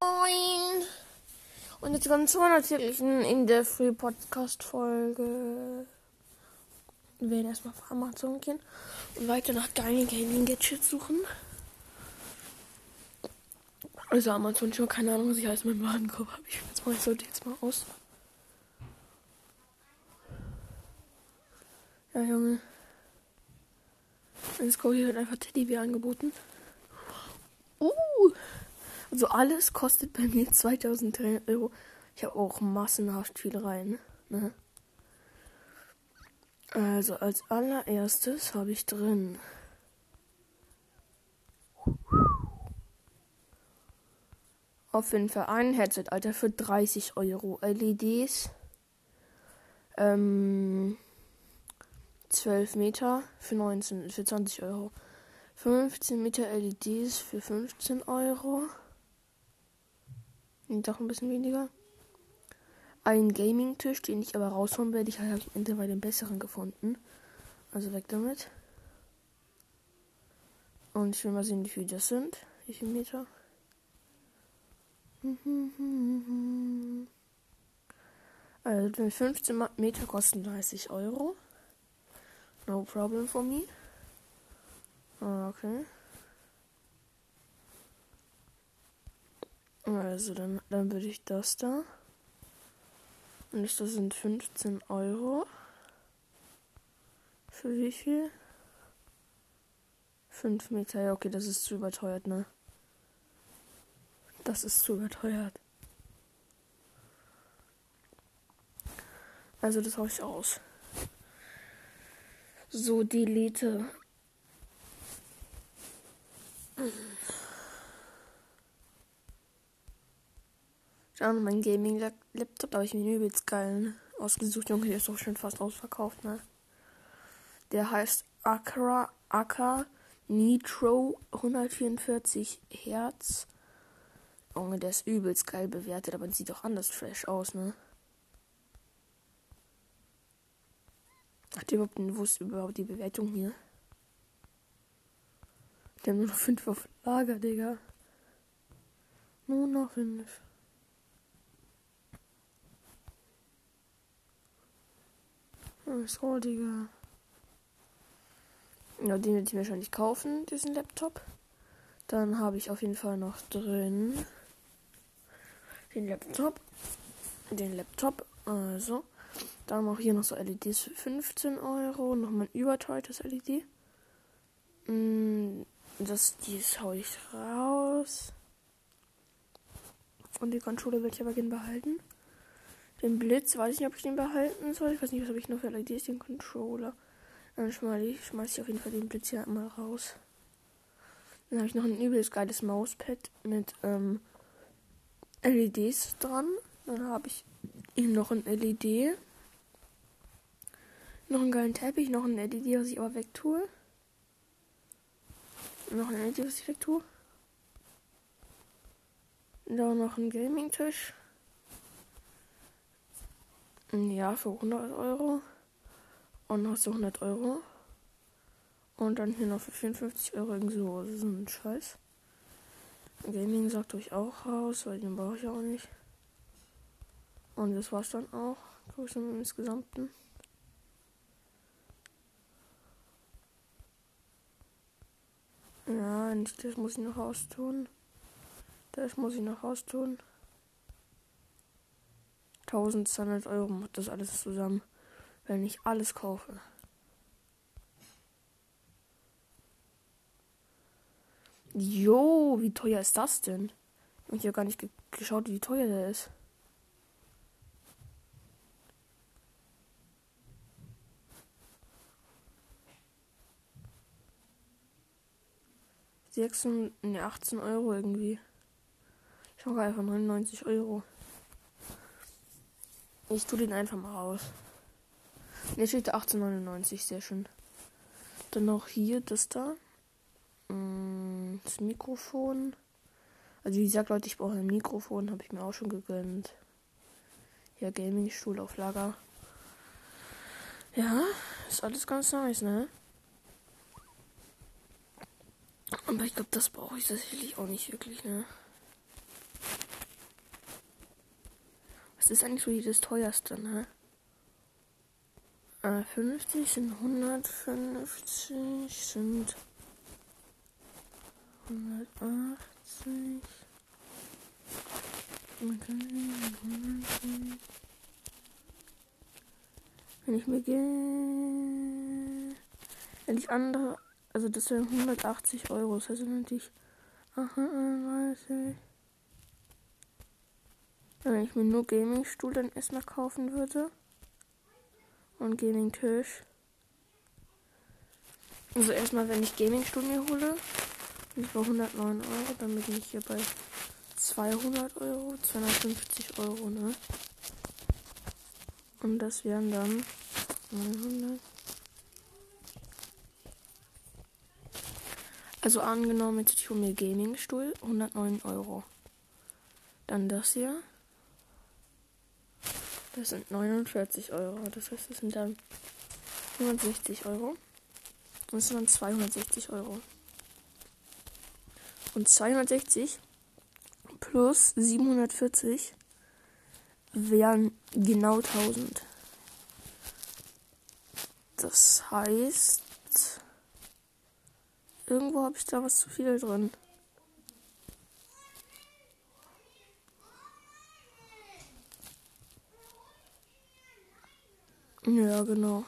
Moin! Und jetzt kommen zwei natürlichen in der Free Podcast Folge. Wir werden erstmal auf Amazon gehen und weiter nach geilen Gaming Gadgets suchen. Also Amazon schon, keine Ahnung, was ich alles mit dem Warenkorb habe. Ich jetzt mal, ich sollte jetzt mal aus. Ja, Junge. Go, hier wird einfach Teddybär angeboten. Uh! Also alles kostet bei mir 2300 Euro. Ich habe auch massenhaft viel rein. Ne? Also als allererstes habe ich drin. Auf jeden Fall ein Headset, Alter, für 30 Euro. LEDs. Ähm, 12 Meter für 19, für 20 Euro. 15 Meter LEDs für 15 Euro. Doch ein bisschen weniger. Ein Gaming-Tisch, den ich aber rausholen werde. Ich habe mittlerweile den besseren gefunden. Also weg damit. Und ich will mal sehen, wie viel das sind. Wie viel Meter? Also 15 Meter kosten 30 Euro. No problem for me. Okay. Also dann, dann würde ich das da. Und das sind 15 Euro. Für wie viel? 5 Meter. Ja, okay, das ist zu überteuert, ne? Das ist zu überteuert. Also das haue ich aus. So, delete. Schauen, mein Gaming-Laptop, da habe ich mir einen übelst geilen ausgesucht. Junge, der ist doch schon fast ausverkauft, ne? Der heißt Akra, Aka Nitro 144 Hertz. Junge, der ist übelst geil bewertet, aber sieht doch anders fresh aus, ne? Hat überhaupt, wo ist überhaupt die Bewertung hier? Haben nur noch 5 auf Lager, Digga. Nur noch 5. So, Digga. Ja, den werde ich mir wahrscheinlich kaufen, diesen Laptop. Dann habe ich auf jeden Fall noch drin den Laptop. Den Laptop. Also. Dann noch hier noch so LEDs für 15 Euro. Nochmal ein überteuertes LED. Mm, das, dies hau ich raus. Und die Controller will ich aber gerne behalten. Den Blitz, weiß ich nicht, ob ich den behalten soll. Ich weiß nicht, was habe ich noch für LEDs, den Controller. Dann schmeiße ich, schmeiß ich auf jeden Fall den Blitz hier mal raus. Dann habe ich noch ein übelst geiles Mauspad mit ähm, LEDs dran. Dann habe ich eben noch ein LED. Noch einen geilen Teppich, noch ein LED, was ich aber wegtue. Noch ein LED, was ich wegtue. Da noch ein Gaming-Tisch. Ja, für 100 Euro. Und noch so 100 Euro. Und dann hier noch für 54 Euro irgendwie so, so ein Scheiß. Gaming sagt euch auch raus, weil den brauche ich auch nicht. Und das war's dann auch. Größe im Insgesamten. Ja, das muss ich noch raustun. Das muss ich noch raustun. 1200 Euro macht das alles zusammen, wenn ich alles kaufe. Jo, wie teuer ist das denn? Ich habe gar nicht ge geschaut, wie teuer der ist. Ne, 18 Euro irgendwie. Ich mache einfach 99 Euro. Ich tue den einfach mal raus. Ne, steht 18,99, sehr schön. Dann noch hier das da. Mm, das Mikrofon. Also wie gesagt, Leute, ich brauche ein Mikrofon, habe ich mir auch schon gegönnt. Ja, Gaming-Stuhl auf Lager. Ja, ist alles ganz nice, ne? Aber ich glaube, das brauche ich tatsächlich auch nicht wirklich, ne? Was ist eigentlich so das teuerste, ne? Äh, 50 sind 150 sind 180 wenn ich mir gehe. Wenn ich andere. Also das wären 180 Euro. Das heißt natürlich 38. Wenn ich mir nur Gaming-Stuhl dann erstmal kaufen würde. Und Gaming-Tisch. Also erstmal, wenn ich Gaming-Stuhl mir hole, bin ich bei 109 Euro. Dann bin ich hier bei 200 Euro, 250 Euro, ne? Und das wären dann 900. Also angenommen, jetzt ich hole mir Gaming-Stuhl, 109 Euro. Dann das hier. Das sind 49 Euro. Das heißt, das sind dann 160 Euro. Das sind dann 260 Euro. Und 260 plus 740 wären genau 1000. Das heißt, irgendwo habe ich da was zu viel drin. Ja, genau.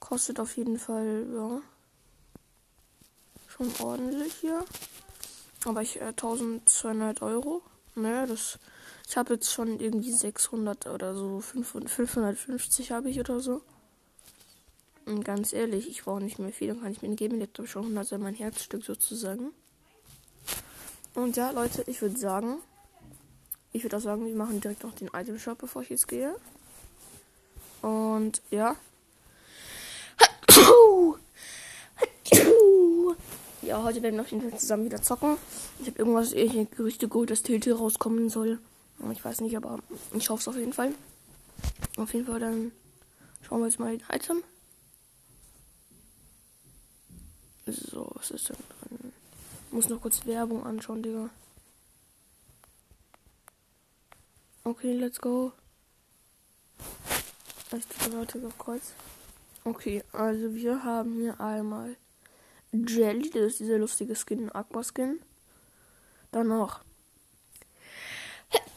Kostet auf jeden Fall, ja. Schon ordentlich hier. Aber ich äh, 1200 Euro. Naja, das. Ich habe jetzt schon irgendwie 600 oder so. 500, 550 habe ich oder so. Und ganz ehrlich, ich brauche nicht mehr viel. Dann kann ich mir einen Gaming Laptop schon 100 sein, mein Herzstück sozusagen. Und ja, Leute, ich würde sagen. Ich würde auch sagen, wir machen direkt noch den Item Shop, bevor ich jetzt gehe. Und ja. Ja, heute werden wir auf jeden Fall zusammen wieder zocken. Ich habe irgendwas, irgendwelche Gerüchte geholt, dass Tiltil rauskommen soll. Ich weiß nicht, aber ich hoffe es auf jeden Fall. Auf jeden Fall, dann schauen wir jetzt mal den Item. So, was ist denn drin? Muss noch kurz Werbung anschauen, Digga. Okay, let's go. Drücke auf Kreuz. Okay, also wir haben hier einmal Jelly, das ist dieser lustige Skin, Aqua Skin. Dann noch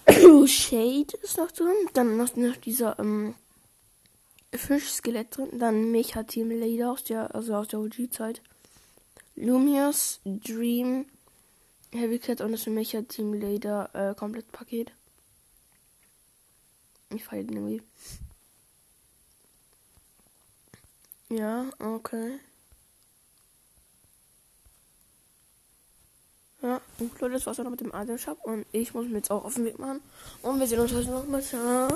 Shade ist noch drin. Dann noch, noch dieser ähm, Fischskelett drin. Dann Mecha Team Leader aus der, also aus der OG-Zeit. Lumios, Dream, Heavy Cat und das Mecha Team Leader äh, Komplettpaket. Ich feiere den irgendwie. Ja, okay. Ja, und Leute, das war's dann mit dem Item Shop und ich muss mich jetzt auch auf den Weg machen. Und wir sehen uns heute noch mal. Ciao.